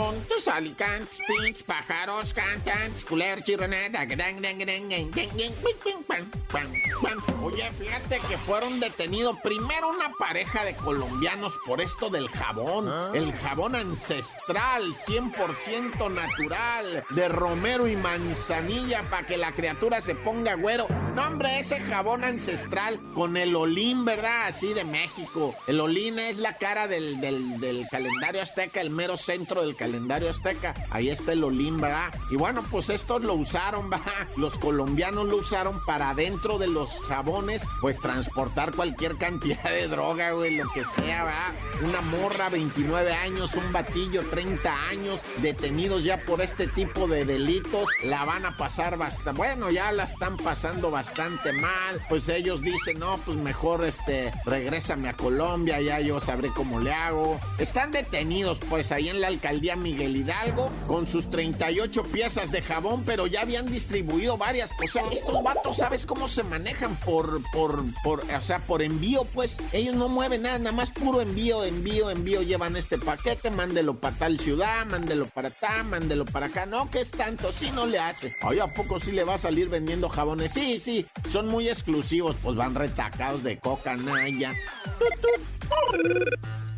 Montes, alicantes, pinch, pájaros, cantantes, pam, pam, pam. Oye, fíjate que fueron detenidos primero una pareja de colombianos por esto del jabón. El jabón ancestral, 100% natural, de romero y manzanilla para que la criatura se ponga güero. No, hombre, ese jabón ancestral con el olín, ¿verdad? Así de México. El olín es la cara del, del, del calendario azteca, el mero centro del calendario azteca. Ahí está el ¿verdad? Y bueno, pues estos lo usaron, ¿verdad? Los colombianos lo usaron para dentro de los jabones, pues transportar cualquier cantidad de droga, güey, lo que sea, ¿verdad? Una morra, 29 años, un batillo, 30 años, detenidos ya por este tipo de delitos. La van a pasar bastante, bueno, ya la están pasando bastante mal. Pues ellos dicen, no, pues mejor, este, regrésame a Colombia, ya yo sabré cómo le hago. Están detenidos, pues, ahí en la alcaldía Miguel Hidalgo, con sus 38 piezas de jabón, pero ya habían distribuido varias. O sea, estos vatos, ¿sabes cómo se manejan? Por, por, por, o sea, por envío, pues. Ellos no mueven nada, nada más puro envío, envío, envío. Llevan este paquete, mándelo para tal ciudad, mándelo para acá, mándelo para acá. No, que es tanto, si no le hace. Oye, ¿a poco sí le va a salir vendiendo jabones? Sí, sí, son muy exclusivos, pues van retacados de coca, naya.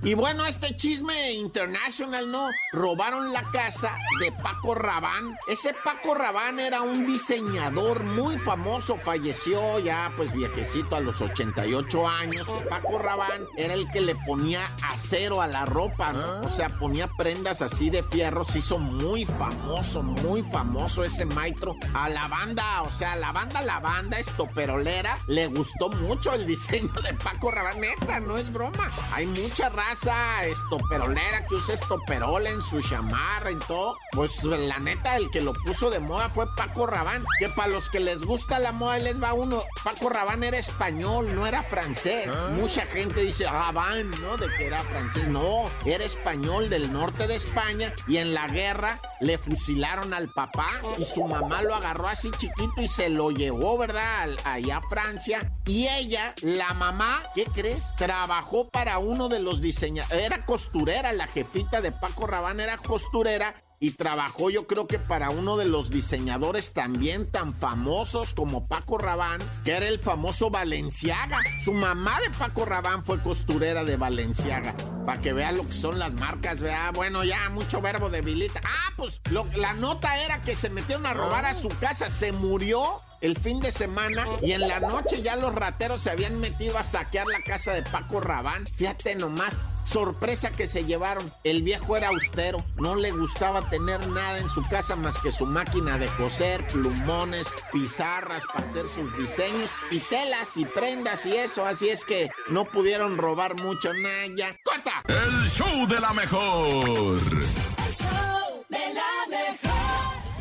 Y bueno, este chisme international, ¿no? Robaron la casa de Paco Rabán. Ese Paco Rabán era un diseñador muy famoso, falleció ya pues viejecito a los 88 años. Paco Rabán era el que le ponía acero a la ropa, ¿no? O sea, ponía prendas así de fierro. Se hizo muy famoso, muy famoso ese maestro. A la banda, o sea, a la banda, la banda estoperolera, le gustó mucho el diseño de Paco Rabán. Neta, no es broma. Hay mucha raza estoperolera que usa estoperol en su chamarra y todo. Pues la neta, el que lo puso de moda fue Paco Rabán. Que para los que les gusta la moda, les va uno. Paco Rabán era español, no era francés. Mucha gente dice Rabán, ¿no? De que era francés. No, era español del norte de España y en la guerra le fusilaron al papá y su mamá lo agarró así chiquito y se lo llevó, ¿verdad? Al- Allá a Francia. Y ella, la mamá, ¿qué crees? Trabajó para uno de los diseñadores. Era costurera, la jefita de Paco Rabán era costurera. Y trabajó yo creo que para uno de los diseñadores también tan famosos como Paco Rabán, que era el famoso Valenciaga. Su mamá de Paco Rabán fue costurera de Valenciaga. Para que vean lo que son las marcas, vea. Bueno, ya, mucho verbo debilita. Ah, pues lo- la nota era que se metieron a robar a su casa. Se murió el fin de semana y en la noche ya los rateros se habían metido a saquear la casa de Paco Rabán. Fíjate nomás. Sorpresa que se llevaron. El viejo era austero. No le gustaba tener nada en su casa más que su máquina de coser, plumones, pizarras para hacer sus diseños y telas y prendas y eso. Así es que no pudieron robar mucho. Naya. ¡Corta! El show de la mejor. El show de la mejor.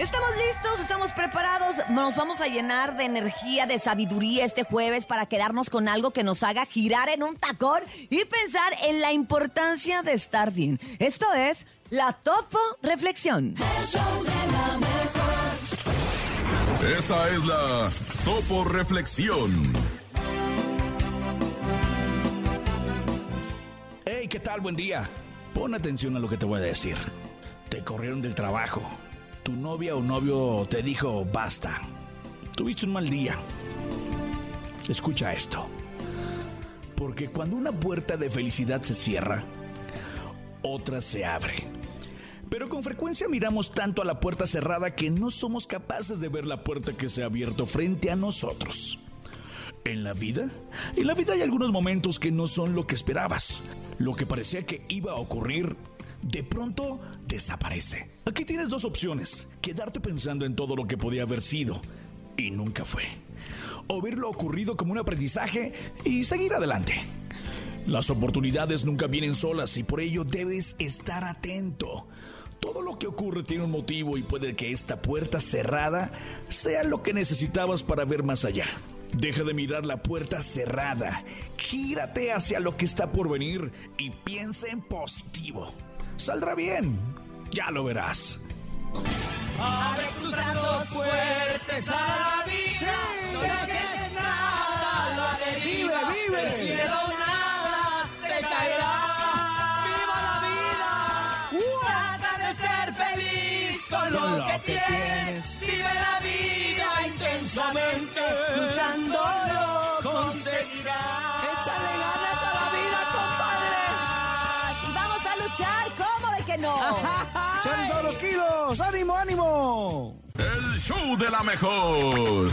Estamos listos, estamos preparados. Nos vamos a llenar de energía, de sabiduría este jueves para quedarnos con algo que nos haga girar en un tacón y pensar en la importancia de estar bien. Esto es la Topo Reflexión. El show de la mejor. Esta es la Topo Reflexión. Hey, ¿qué tal? Buen día. Pon atención a lo que te voy a decir. Te corrieron del trabajo. Tu novia o novio te dijo basta. Tuviste un mal día. Escucha esto. Porque cuando una puerta de felicidad se cierra, otra se abre. Pero con frecuencia miramos tanto a la puerta cerrada que no somos capaces de ver la puerta que se ha abierto frente a nosotros. En la vida, en la vida hay algunos momentos que no son lo que esperabas. Lo que parecía que iba a ocurrir, de pronto desaparece. Aquí tienes dos opciones: quedarte pensando en todo lo que podía haber sido y nunca fue, o ver lo ocurrido como un aprendizaje y seguir adelante. Las oportunidades nunca vienen solas y por ello debes estar atento. Todo lo que ocurre tiene un motivo y puede que esta puerta cerrada sea lo que necesitabas para ver más allá. Deja de mirar la puerta cerrada, gírate hacia lo que está por venir y piensa en positivo. Saldrá bien, Ya lo verás. Abre tus brazos fuertes a la vida. No dejes nada la deriva. Vive, vive. El cielo nada te caerá. ¡Viva la vida! Trata de ser feliz con, lo, lo que, que tienes. Vive la vida intensamente. Luchando lo conseguirás. Échale ganas ¿cómo de que no? ¡Echan todos los kilos! ¡Ánimo, ánimo! El show de la mejor.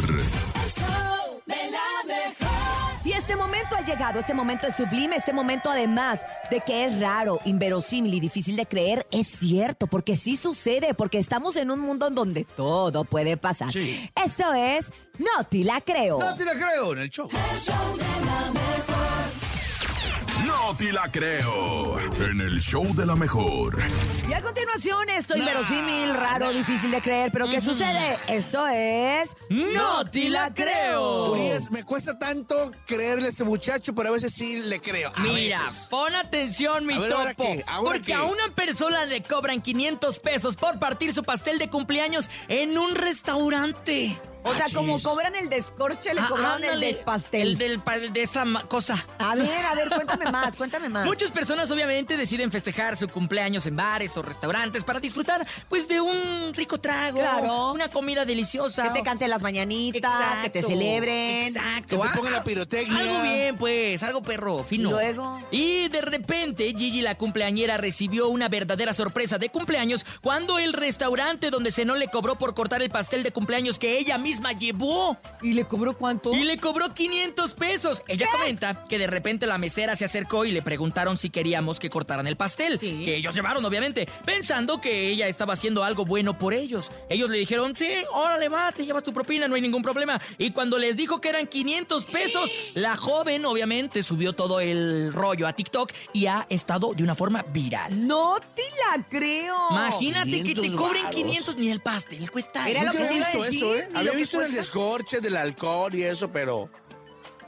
El show de la mejor. Y este momento ha llegado, este momento es sublime, este momento además de que es raro, inverosímil y difícil de creer, es cierto, porque sí sucede, porque estamos en un mundo en donde todo puede pasar. Sí. Esto es No te la creo. No te la creo en el show. El show de la mejor. No te la creo. En el show de la mejor. Y a continuación, esto inverosímil, raro, difícil de creer, pero ¿qué sucede? Esto es No te la creo. Urias, me cuesta tanto creerle a este muchacho, pero a veces sí le creo. A Mira, veces. pon atención, mi A ver, ¿ahora topo. qué? ¿Ahora porque qué? a una persona le cobran 500 pesos por partir su pastel de cumpleaños en un restaurante. O sea, como cobran el descorche, le Ah, cobraron el despastel. El del pa- el de esa cosa. A ver, a ver, cuéntame más, cuéntame más. Muchas personas obviamente deciden festejar su cumpleaños en bares o restaurantes para disfrutar pues de un rico trago, Claro. una comida deliciosa. Que te canten las mañanitas, que te celebren. Exacto. Que te Ah, pongan la pirotecnia. Algo bien, pues, algo perro, fino. ¿Y luego? Y de repente, Gigi la cumpleañera recibió una verdadera sorpresa de cumpleaños cuando el restaurante donde cenó le cobró por cortar el pastel de cumpleaños que ella misma llevó. ¿Y le cobró cuánto? Y le cobró 500 pesos. Ella comenta que de repente la mesera se acercó y le preguntaron si queríamos que cortaran el pastel. Sí. Que ellos llevaron, obviamente, pensando que ella estaba haciendo algo bueno por ellos. Ellos le dijeron, sí, órale, va, te llevas tu propina, no hay ningún problema. Y cuando les dijo que eran 500 pesos, la joven, obviamente, subió todo el rollo a TikTok y ha estado de una forma viral. No te la creo. Imagínate que te 500 cobren varos. 500 ni el pastel cuesta. Era lo que había te iba a visto decir, eso, ¿eh? Había visto en el descorche del alcohol y eso, pero...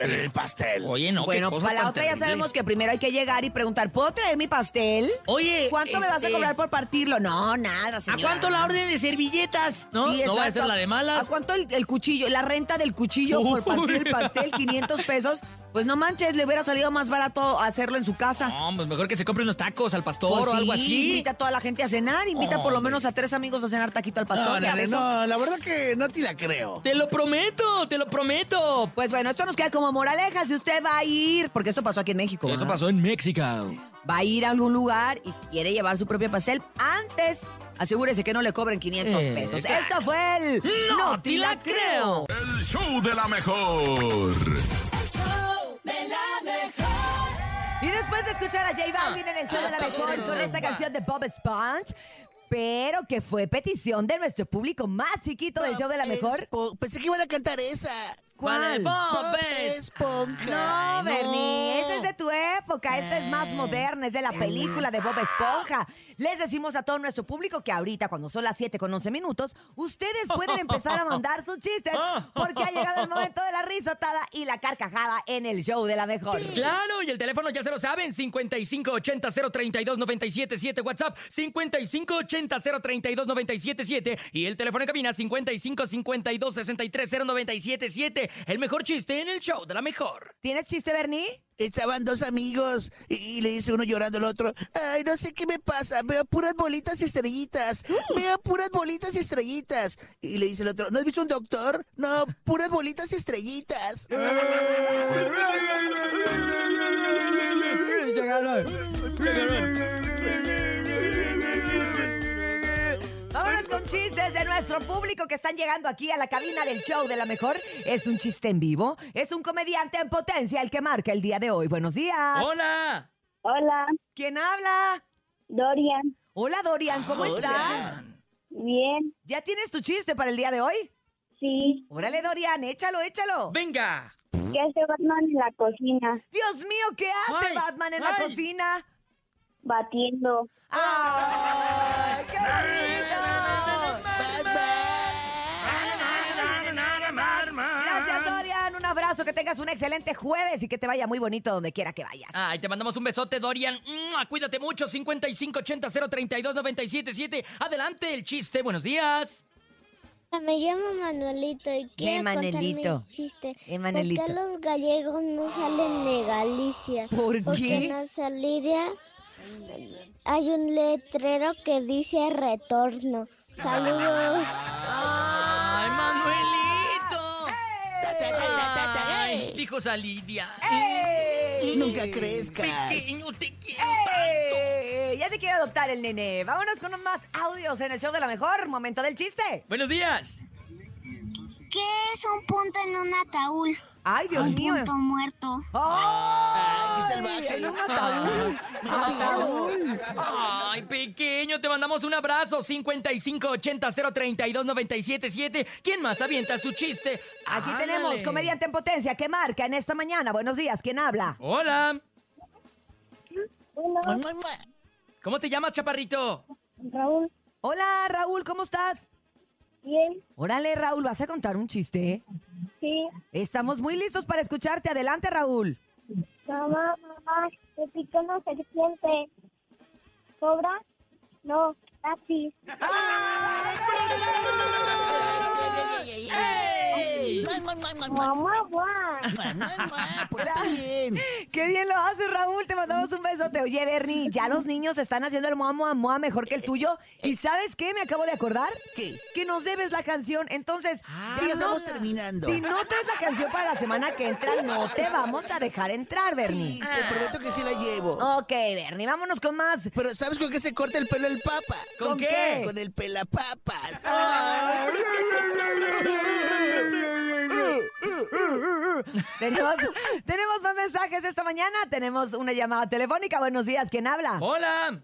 En el pastel. Oye, no, bueno, qué cosa para la otra ya sabemos que primero hay que llegar y preguntar, ¿puedo traer mi pastel? Oye, ¿Cuánto me vas a este, cobrar por partirlo? No, nada, ¿A señora. cuánto la orden de servilletas? ¿No? Sí, no va a ser la de ¿A malas. cuánto el, el cuchillo, la renta del cuchillo por partir el pastel? 500 pesos. Pues no manches, le hubiera salido más barato hacerlo en su casa. No, pues mejor que se compre unos tacos al pastor Pues o algo sí, así. Invita a toda la gente a cenar, invita por lo menos a tres amigos a cenar taquito al pastor. No, ves, no, la verdad que no te la creo. Te lo prometo, te lo prometo. Pues bueno, esto nos queda como moraleja. Si usted va a ir, porque esto pasó aquí en México. Eso ¿verdad? pasó en México. Va a ir a algún lugar y quiere llevar su propio pastel. Antes, asegúrese que no le cobren 500 Eh, pesos. claro. Esto fue el. ¡No te la creo! El show de la mejor. El show de la mejor. Y después de escuchar a J Balvin en el show de la Ah, mejor con esta canción de Bob Esponge, pero que fue petición de nuestro público más chiquito del show de la mejor. Espo- Pensé que iban a cantar esa. ¿Cuál? Bob Esponja. No, Bernie, esa es de tu época. Esta es más moderna, es de la película de Bob Esponja. Les decimos a todo nuestro público que ahorita, cuando son las 7 con 11 minutos, ustedes pueden empezar a mandar sus chistes porque ha llegado el momento de la risotada y la carcajada en el show de la mejor. Claro, y el teléfono ya se lo saben, 5580-032-977, WhatsApp 5580-032-977 y el teléfono en cabina 5552-630977. El mejor chiste en el show de la mejor. ¿Tienes chiste, Bernie? Estaban dos amigos y, y le dice uno llorando al otro, ay, no sé qué me pasa, veo puras bolitas y estrellitas, veo puras bolitas y estrellitas. Y le dice el otro, ¿no has visto un doctor? No, puras bolitas y estrellitas. chistes de nuestro público que están llegando aquí a la cabina del show de la mejor. Es un chiste en vivo, es un comediante en potencia el que marca el día de hoy. Buenos días. ¡Hola! Hola, ¿Quién habla? Dorian. Hola Dorian, ¿cómo Hola. estás? Bien, ¿Ya tienes tu chiste para el día de hoy? sí. Órale Dorian, échalo, échalo. ¡Venga! ¿Qué hace Batman en la cocina? Dios mío, ¿qué hace Ay, Batman en la cocina? Batiendo. ¡Ay, qué bonito! Gracias Dorian, un abrazo que tengas un excelente jueves y que te vaya muy bonito donde quiera que vayas. Ay, te mandamos un besote, Dorian. ¡Mua! Cuídate mucho. 5580-032-977. Adelante el chiste. Buenos días. Me llamo Manuelito y quiero contarme Manuelito? un chiste. ¿Qué, Manuelito? ¿Por qué los gallegos no salen de Galicia? ¿Por Porque qué? en la salida hay un letrero que dice retorno. Saludos. ¡Ay, Manuelito! Ta, ta, ta, ta, ta, ta, Ay, dijo Salidia. ¡Ey! Nunca crezcas. Pequeño, te quiero. Ya te quiero adoptar el nene. Vámonos con más audios en el show de la mejor. Momento del chiste. Buenos días. ¿Qué es un punto en un ataúd? Ay, Dios mío. muerto. Ay, qué salvaje. en un ataúd. Ay, pequeño, te mandamos un abrazo. 5580-032-977. ¿Quién más avienta su chiste? Aquí Ándale. tenemos comediante en potencia que marca en esta mañana. Buenos días, ¿quién habla? Hola. Mua. ¿Cómo te llamas, chaparrito? Raúl, Hola, Raúl, ¿cómo estás? Bien, Órale, Raúl, ¿vas a contar un chiste? sí. Estamos muy listos para escucharte. Adelante, Raúl. Mamá, mamá, me picó una serpiente. ¿Cobra? No, gratis. ¡Ey! Mua. Mamá, guau. Mua, mua. Pórtate bien. Qué bien lo haces, Raúl. Te mandamos un besote. Oye, Bernie, ya los niños están haciendo el mua mua mua mejor que el tuyo. ¿Y sabes qué? Me acabo de acordar. ¿Qué? Que nos debes la canción. Entonces, Ya la estamos terminando. si no traes la canción para la semana que entra, no te vamos a dejar entrar, Bernie. Sí, te prometo que sí la llevo. Ok, Bernie, vámonos con más. Pero ¿sabes con qué se corta el pelo el papa? ¿Con, ¿Con qué? qué? Con el pelapapas. Tenemos, tenemos más mensajes esta mañana. Tenemos una llamada telefónica. Buenos días, ¿quién habla? Hola.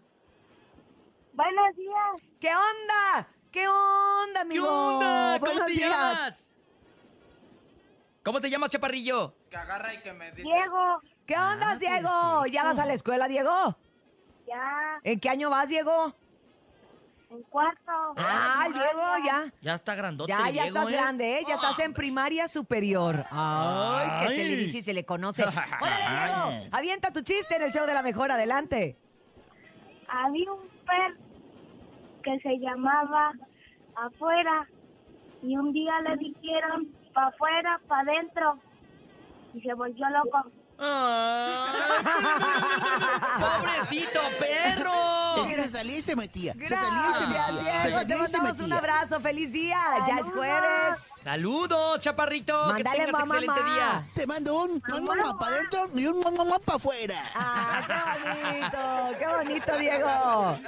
Buenos días. ¿Qué onda? ¿Qué onda, ¿Qué amigo? onda? ¿Cómo Buenos te días. llamas? ¿Cómo te llamas, chaparrillo? Diego, ¿Qué onda, Diego? ¿Ya vas a la escuela, Diego? ya, ¿En qué año vas, Diego? En cuarto. Ah, el Diego, ya. Ya está grandote Ya, el ya Diego, estás ¿eh? grande, ¿eh? Ya estás en primaria superior. Ay, que se le dice y se le conoce. ¡Órale, Diego! Avienta tu chiste en el show de la mejor, adelante. Había un perro que se llamaba afuera y un día le dijeron pa' afuera, pa' adentro y se volvió loco. Ay, ¡Pobrecito perro! Es que se salía y se metía. Se salía y se metía. Se salía y se mandamos un metía. abrazo. ¡Feliz día! Ya es jueves. Saludos, chaparrito. Mándale, que tengas mamá, excelente mamá. día. Te mando un para adentro y un para afuera. ¡Ah, qué bonito! ¡Qué bonito, Diego!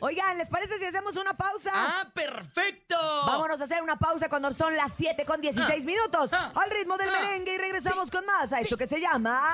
Oigan, ¿les parece si hacemos una pausa? ¡Ah, perfecto! Vámonos a hacer una pausa cuando son las 7 con 16 minutos. ah, Al ritmo del ah. merengue y regresamos con más a esto que se llama...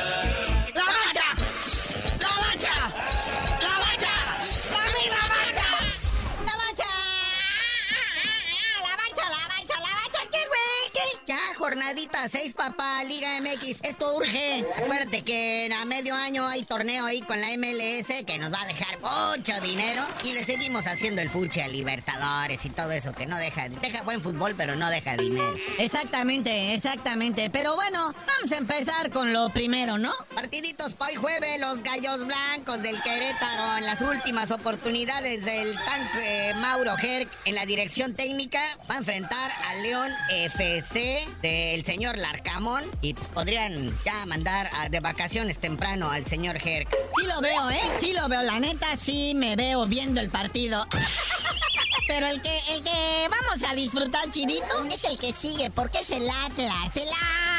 Jornadita 6, papá, Liga MX. Esto urge. Acuérdate que a medio año hay torneo ahí con la MLS que nos va a dejar mucho dinero. Y le seguimos haciendo el fuche a Libertadores y todo eso que no deja... Deja buen fútbol, pero no deja dinero. Exactamente, exactamente. Pero bueno, vamos a empezar con lo primero, ¿no? Partiditos para hoy jueves, los Gallos Blancos del Querétaro en las últimas oportunidades del tanque Mauro Herc en la dirección técnica va a enfrentar al León FC del señor Larcamón y pues podrían ya mandar de vacaciones temprano al señor Herc. Sí lo veo, ¿eh? Sí lo veo. La neta, sí me veo viendo el partido. Pero el que, el que vamos a disfrutar, Chirito, es el que sigue, porque es el Atlas. El Atlas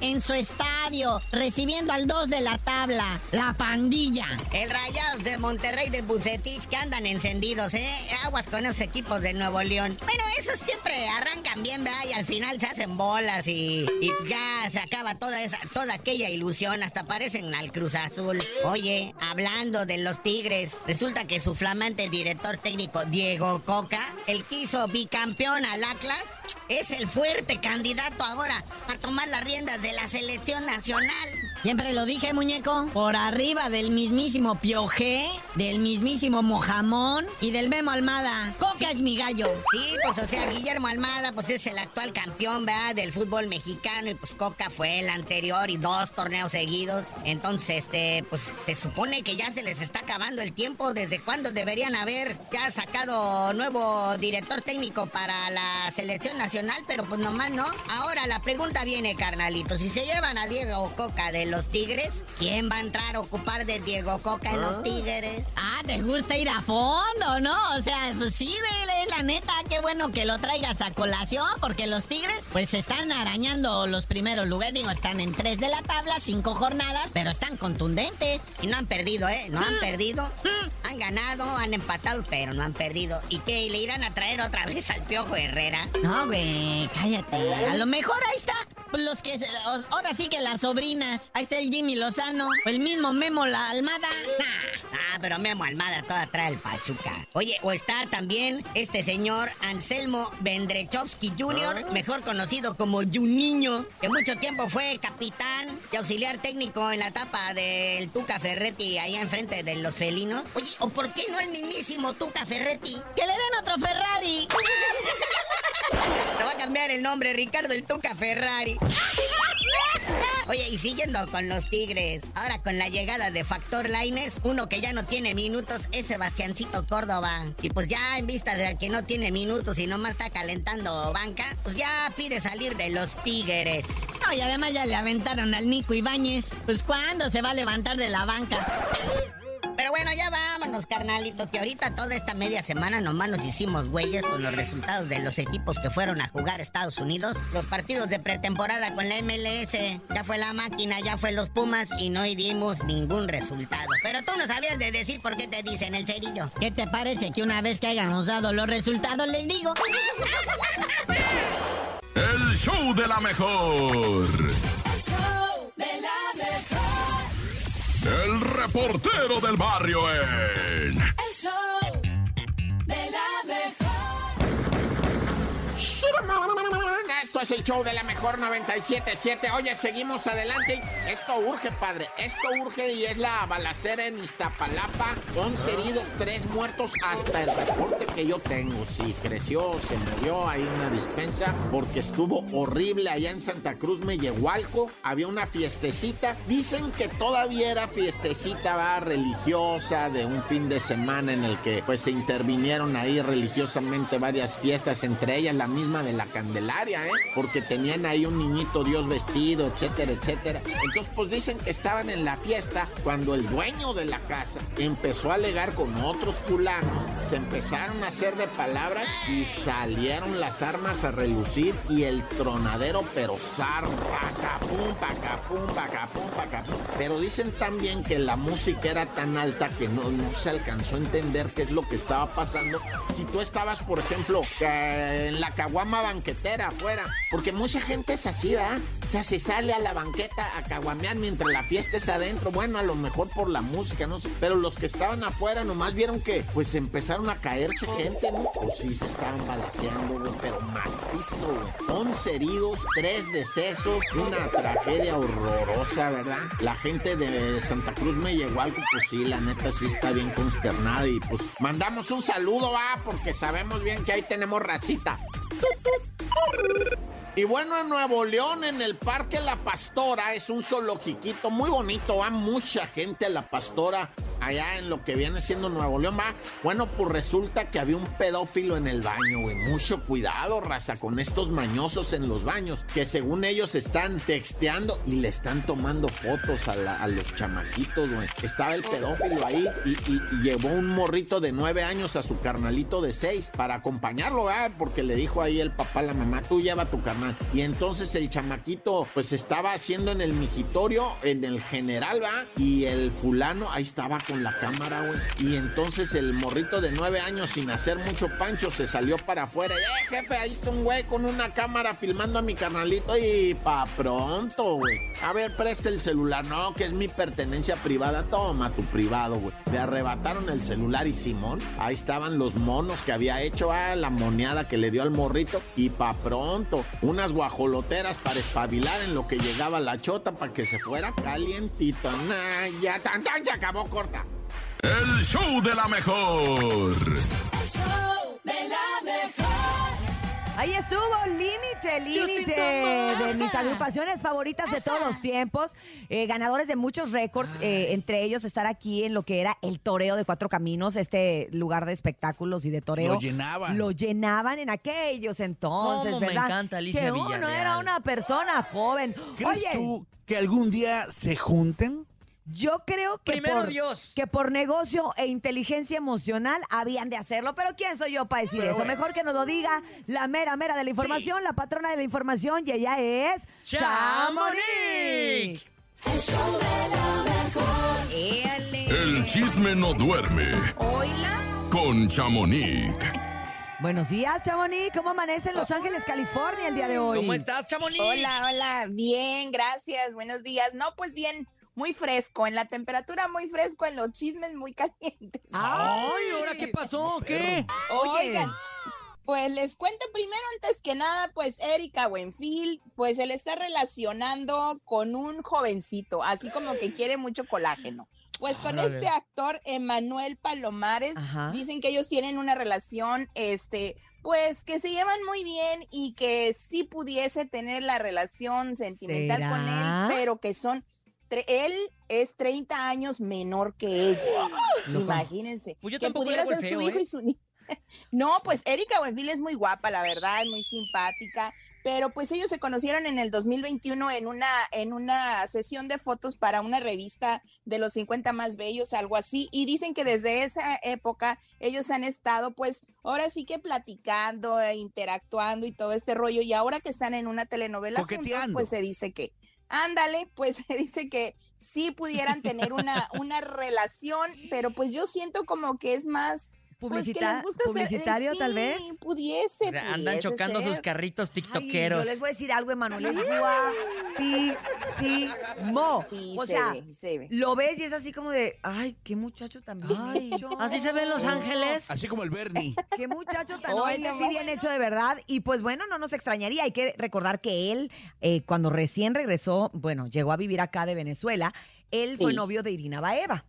en su estadio, recibiendo al 2 de la tabla, la pandilla. El Rayados de Monterrey de Bucetich que andan encendidos, ¿eh? Aguas con esos equipos de Nuevo León. Bueno, esos siempre arrancan bien, ¿verdad? Y al final se hacen bolas y, y ya se acaba toda esa, toda aquella ilusión. Hasta parecen al Cruz Azul. Oye, hablando de los Tigres, resulta que su flamante director técnico, Diego Coca, el que hizo bicampeón al Atlas, es el fuerte candidato ahora a tomar las riendas de la selección nacional. Siempre lo dije, muñeco. Por arriba del mismísimo Piojé, del mismísimo Mojamón y del Memo Almada. Coca es mi gallo. Sí, pues o sea, Guillermo Almada pues es el actual campeón, ¿verdad? Del fútbol mexicano y pues Coca fue el anterior y dos torneos seguidos. Entonces, este, pues se supone que ya se les está acabando el tiempo. ¿Desde cuándo deberían haber ya sacado nuevo director técnico para la selección nacional? Pero pues nomás no. Ahora la pregunta viene, carnalito. Si se llevan a Diego Coca del los Tigres, ¿quién va a entrar a ocupar de Diego Coca en los ah. Tigres? Ah, te gusta ir a fondo, ¿no? O sea, pues sí, güey, la neta, qué bueno que lo traigas a colación, porque los Tigres, pues están arañando los primeros lugares. Digo, están en tres de la tabla, cinco jornadas, pero están contundentes. Y no han perdido, ¿eh? No han mm. perdido. Mm. Han ganado, han empatado, pero no han perdido. ¿Y qué? ¿Le irán a traer otra vez al Piojo Herrera? No, güey, cállate. A lo mejor ahí está los que... Ahora sí que las sobrinas. Ahí está el Jimmy Lozano. O el mismo Memo La Almada. Ah, pero Memo Almada toda trae el Pachuca. Oye, o está también este señor Anselmo Vendrechovsky Jr., ah. mejor conocido como Juninho, que mucho tiempo fue capitán y auxiliar técnico en la etapa del Tuca Ferretti allá enfrente de los felinos. Oye, ¿o por qué no el mismísimo Tuca Ferretti? ¡Que le den otro Ferrari! Te va a cambiar el nombre, Ricardo el Tuca Ferrari. Oye, y siguiendo con los Tigres, ahora con la llegada de Factor Laines, uno que ya no tiene minutos es Sebastiancito Córdoba. Y pues ya en vista de que no tiene minutos y nomás está calentando banca, pues ya pide salir de los Tigres. No, y además ya le aventaron al Nico Ibáñez. Pues ¿cuándo se va a levantar de la banca? Pero bueno, ya vámonos, carnalito, que ahorita toda esta media semana nomás nos hicimos güeyes con los resultados de los equipos que fueron a jugar Estados Unidos. Los partidos de pretemporada con la MLS, ya fue la máquina, ya fue los Pumas y no dimos ningún resultado. Pero tú no sabías de decir por qué te dicen el cerillo. ¿Qué te parece que una vez que hayamos dado los resultados les digo? El show de la mejor. El show de la mejor. El reportero del barrio en... El show de la Esto es el show de la mejor 97.7. Oye, seguimos adelante. Esto urge, padre. Esto urge y es la balacera en Iztapalapa. 11 heridos, 3 muertos hasta el reporte que yo tengo. Sí, creció, se movió ahí una dispensa porque estuvo horrible allá en Santa Cruz, Mellehualco. Había una fiestecita. Dicen que todavía era fiestecita va religiosa de un fin de semana en el que pues se intervinieron ahí religiosamente varias fiestas, entre ellas la misma de la Candelaria, ¿eh? Porque tenían ahí un niñito Dios vestido, etcétera, etcétera. Entonces, pues dicen que estaban en la fiesta cuando el dueño de la casa empezó a alegar con otros fulanos, se empezaron a hacer de palabras y salieron las armas a relucir y el tronadero, pero zar, pacapum, pacapum, pacapum, pacapum. Pero dicen también que la música era tan alta que no, no se alcanzó a entender qué es lo que estaba pasando. Si tú estabas, por ejemplo, en la caguama banquetera afuera porque mucha gente es así, ¿verdad? O sea, se sale a la banqueta a caguamear mientras la fiesta es adentro. Bueno, a lo mejor por la música, no sé. Pero los que estaban afuera nomás vieron que, pues, empezaron a caerse gente, ¿no? Pues sí, se estaban balaseando, güey, pero macizo, güey. 11 heridos, 3 decesos, una tragedia horrorosa, ¿verdad? La gente de Santa Cruz me llegó algo, pues sí, la neta sí está bien consternada y pues mandamos un saludo, va, porque sabemos bien que ahí tenemos racita. Y bueno, en Nuevo León, en el Parque La Pastora, es un zoologiquito muy bonito, va mucha gente a La Pastora allá en lo que viene siendo Nuevo León, va. Bueno, pues resulta que había un pedófilo en el baño, güey. Mucho cuidado, raza, con estos mañosos en los baños, que según ellos están texteando y le están tomando fotos a, los chamaquitos, güey. Estaba el pedófilo ahí y, llevó un morrito de nueve años a su carnalito de seis para acompañarlo, ¿verdad? Porque le dijo ahí el papá a la mamá, tú lleva a tu carnal. Y entonces el chamaquito, pues estaba haciendo en el mijitorio, en el general, ¿va? Y el fulano ahí estaba con la cámara, güey. Y entonces el morrito de nueve años, sin hacer mucho pancho, se salió para afuera. Eh, jefe, ahí está un güey con una cámara filmando a mi carnalito. Y pa' pronto, güey. A ver, presta el celular. No, que es mi pertenencia privada. Toma tu privado, güey. Le arrebataron el celular y Simón. Ahí estaban los monos que había hecho. Ah, la moneada que le dio al morrito. Y pa' pronto, unas guajoloteras para espabilar en lo que llegaba la chota para que se fuera calientito. Nah, ya tan tan se acabó corta. El show de la mejor. El show de la mejor. Ahí estuvo Límite, Límite, de mis agrupaciones favoritas de todos los tiempos, eh, ganadores de muchos récords, eh, entre ellos estar aquí en lo que era el Toreo de Cuatro Caminos, este lugar de espectáculos y de toreo. Lo llenaban. Lo llenaban en aquellos entonces, Cómo me ¿verdad? encanta Alicia que uno Villarreal. era una persona joven. ¿Crees Oye, tú que algún día se junten? Yo creo que Primero por, Dios. que por negocio e inteligencia emocional habían de hacerlo, pero ¿quién soy yo para decir eso? Mejor que nos lo diga la mera mera de la información, la patrona de la información, y ella es ¡Chamonix! El show de la mejor. Éale. El chisme no duerme Oila. con Chamonix. Buenos días, Chamonix. ¿Cómo amanece en Los Ángeles, California el día de hoy? ¿Cómo estás, Chamonix? Hola, hola, bien, gracias, buenos días. No, pues bien, muy fresco, en la temperatura muy fresco, en los chismes muy calientes. Ay, ¿ahora qué pasó? ¿Qué? Oye. Oigan, pues les cuento primero, antes que nada, pues Erika Buenfil, pues él está relacionando con un jovencito, así como que quiere mucho colágeno. Pues con Órale. este actor, Emanuel Palomares, Ajá. dicen que ellos tienen una relación, este, pues que se llevan muy bien y que sí pudiese tener la relación sentimental con ¿Será? él, pero que son, él es 30 años menor que ella. Imagínense. Pues que pudiera ser su hijo ¿eh? y su niña. No, pues Erika Buenfil es muy guapa, la verdad, muy simpática, pero pues ellos se conocieron en el 2021 en una en una sesión de fotos para una revista de los 50 más bellos, algo así, y dicen que desde esa época ellos han estado pues ahora sí que platicando, e interactuando y todo este rollo y ahora que están en una telenovela juntos, pues se dice que Ándale, pues se dice que sí pudieran tener una, una relación, pero pues yo siento como que es más Publicita- ser- eh, publicitario, tal sí, vez. Pudiese, O sea, andan pudiese chocando sus carritos Ay, tiktokeros. yo les voy a decir algo, Emanuel, es guapísimo. Sí, o se sea, ve, se ve. lo ves y es así como de, ay, qué muchacho tan Ay. ¿así se ven Los Ángeles? Así como el Bernie. Qué muchacho tan ese no sí bien hecho de verdad. Y pues bueno, no nos extrañaría. Hay que recordar que él, eh, cuando recién regresó, bueno, llegó a vivir acá de Venezuela, él fue novio de Irina Baeva.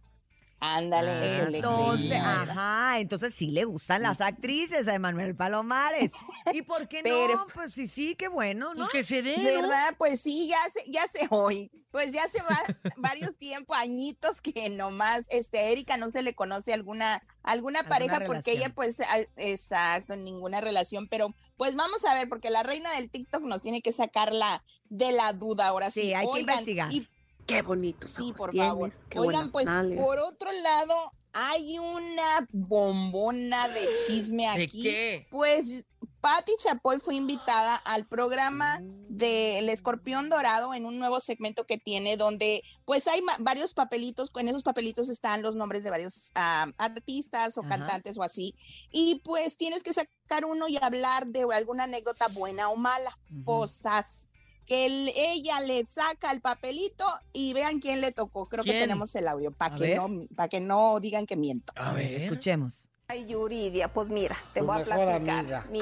Ándale, Ah, eso le Entonces, creía. ajá, entonces sí le gustan las actrices a Emanuel Palomares. ¿Y por qué no? Pues sí, sí, qué bueno, ¿no? Pues que se dé, ¿no? ¿Verdad? Pues sí, ya se, ya se hoy. Pues ya se va varios tiempos, añitos que nomás, este, Erika no se le conoce alguna, alguna Alguna pareja porque ella, pues, al- exacto, ninguna relación, pero pues vamos a ver, porque la reina del TikTok nos tiene que sacarla de la duda ahora sí. Sí, hay que Oigan, investigar. y Qué bonito. Sí, por favor. Oigan, pues por otro lado, hay una bombona de chisme ¿De aquí. qué? Pues Patti Chapoy fue invitada al programa del Escorpión Dorado en un nuevo segmento que tiene donde pues hay varios papelitos, en esos papelitos están los nombres de varios ah, artistas o Ajá. cantantes o así. Y pues tienes que sacar uno y hablar de alguna anécdota buena o mala. Cosas que el- ella le saca el papelito y vean quién le tocó. Creo que tenemos el audio para que ver. no para que no digan que miento. A ver. Escuchemos. Ay, Yuridia, pues mira, te Tu voy a platicar. amiga. Mi-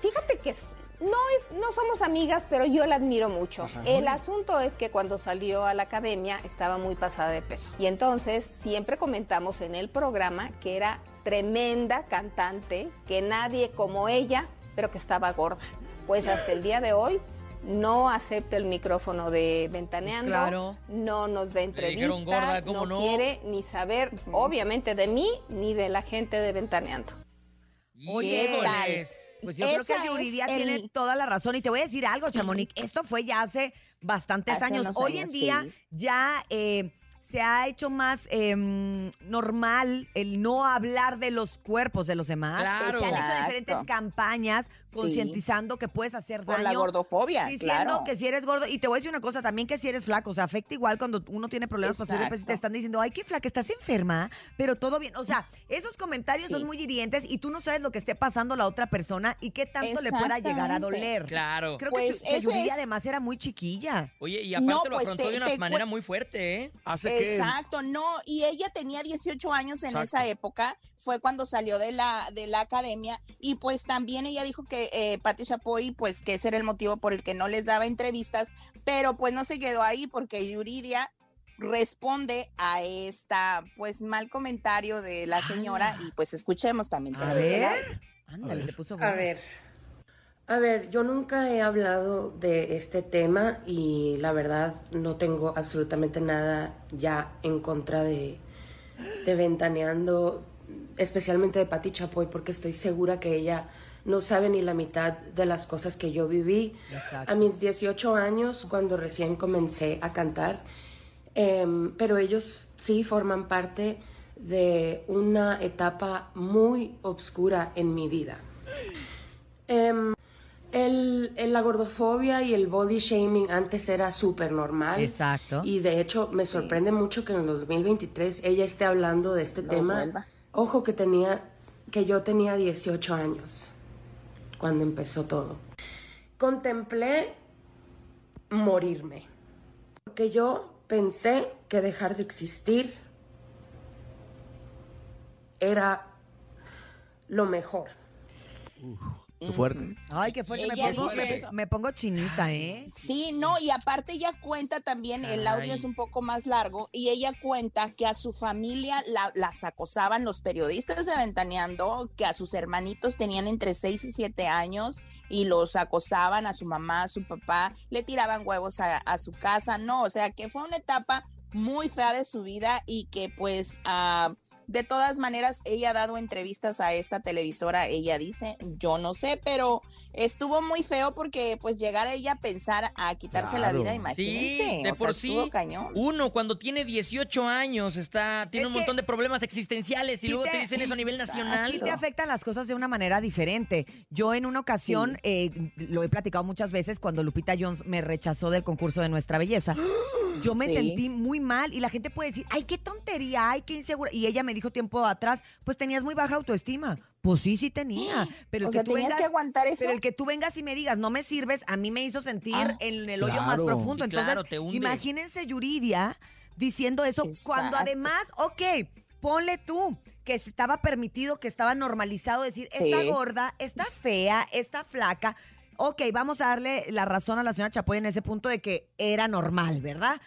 Fíjate que no es, no somos amigas, pero yo la admiro mucho. El asunto es que cuando salió a la academia estaba muy pasada de peso. Y entonces siempre comentamos en el programa que era tremenda cantante, que nadie como ella, pero que estaba gorda. Pues hasta el día de hoy no acepta el micrófono de Ventaneando, claro. no nos da entrevista, dijeron gorda, ¿cómo no? quiere ni saber, obviamente, de mí ni de la gente de Ventaneando. Oye. Pues yo creo que Yuridia el- tiene toda la razón. Y te voy a decir algo, Sí. Chamonix. Esto fue ya hace bastantes Hace años. Hoy en día sí. ya... eh, se ha hecho más em, normal el no hablar de los cuerpos de los demás. Claro. Se han hecho diferentes campañas Sí. concientizando que puedes hacer daño. la gordofobia, Diciendo claro. que si eres gordo, y te voy a decir una cosa también, que si eres flaco, o sea, afecta igual cuando uno tiene problemas para subir de peso y te Exacto. están diciendo, ay, qué flaca, estás enferma, pero todo bien. O sea, esos comentarios Sí. son muy hirientes y tú no sabes lo que esté pasando la otra persona y qué tanto le pueda llegar a doler. Claro. Creo Pues que, eso Yuridia es- además era muy chiquilla. Oye, y aparte No, lo pues, afrontó te- de una te manera muy fuerte, ¿eh? Hace que... Exacto, no, y ella tenía 18 años en Exacto. esa época, fue cuando salió de la, de la academia, y pues también ella dijo que eh, Patti Chapoy, pues que ese era el motivo por el que no les daba entrevistas, pero pues no se quedó ahí porque Yuridia responde a esta pues mal comentario de la señora y pues escuchemos también. A ver. audio. Ándale, se puso A ver, a ver, yo nunca he hablado de este tema y la verdad no tengo absolutamente nada ya en contra de, de Ventaneando, especialmente de Patti Chapoy, porque estoy segura que ella no sabe ni la mitad de las cosas que yo viví. A mis 18 años, cuando recién comencé a cantar, em, pero ellos sí forman parte de una etapa muy obscura en mi vida. Em, el, el- la gordofobia y el body shaming antes era súper normal. Exacto. Y de hecho me sorprende mucho que en el 2023 ella esté hablando de este No tema. vuelva. Ojo que tenía, que yo tenía 18 años cuando empezó todo. Contemplé morirme. Porque yo pensé que dejar de existir era lo mejor. Qué fuerte. Ay, qué fuerte. Me pongo, dice- me, me pongo chinita, ¿eh? Sí, no, y aparte ella cuenta también, el audio es un poco más largo, y ella cuenta que a su familia la- las acosaban los periodistas de Ventaneando, que a sus hermanitos tenían entre 6 y 7 años y los acosaban a su mamá, a su papá, le tiraban huevos a, a su casa, no, o sea que fue una etapa muy fea de su vida y que pues... ah, de todas maneras, ella ha dado entrevistas a esta televisora, ella dice, yo no sé, pero estuvo muy feo porque pues llegar a ella a pensar a quitarse la vida, imagínense. Sí, de o sea, por sí. cañón. Uno cuando tiene 18 años está tiene Es un montón de problemas existenciales y luego te, te- dicen eso a nivel nacional. Sí te afectan las cosas de una manera diferente. Yo en una ocasión, eh, lo he platicado muchas veces, cuando Lupita Jones me rechazó del concurso de Nuestra Belleza, yo me Sí. sentí muy mal y la gente puede decir, ay, qué tontería, ay, qué insegura. Y ella me dijo tiempo atrás, pues tenías muy baja autoestima. Pues sí, sí tenía. Pero O sea, que tú tenías vengas- que aguantar eso. Pero el que tú vengas y me digas, no me sirves, a mí me hizo sentir Ah, en el hoyo más profundo. Sí, Entonces, claro, te hunde. imagínense Yuridia diciendo eso cuando además, ok, ponle tú que estaba permitido, que estaba normalizado decir, Sí. está gorda, está fea, está flaca. Ok, vamos a darle la razón a la señora Chapoy en ese punto de que era normal, ¿verdad?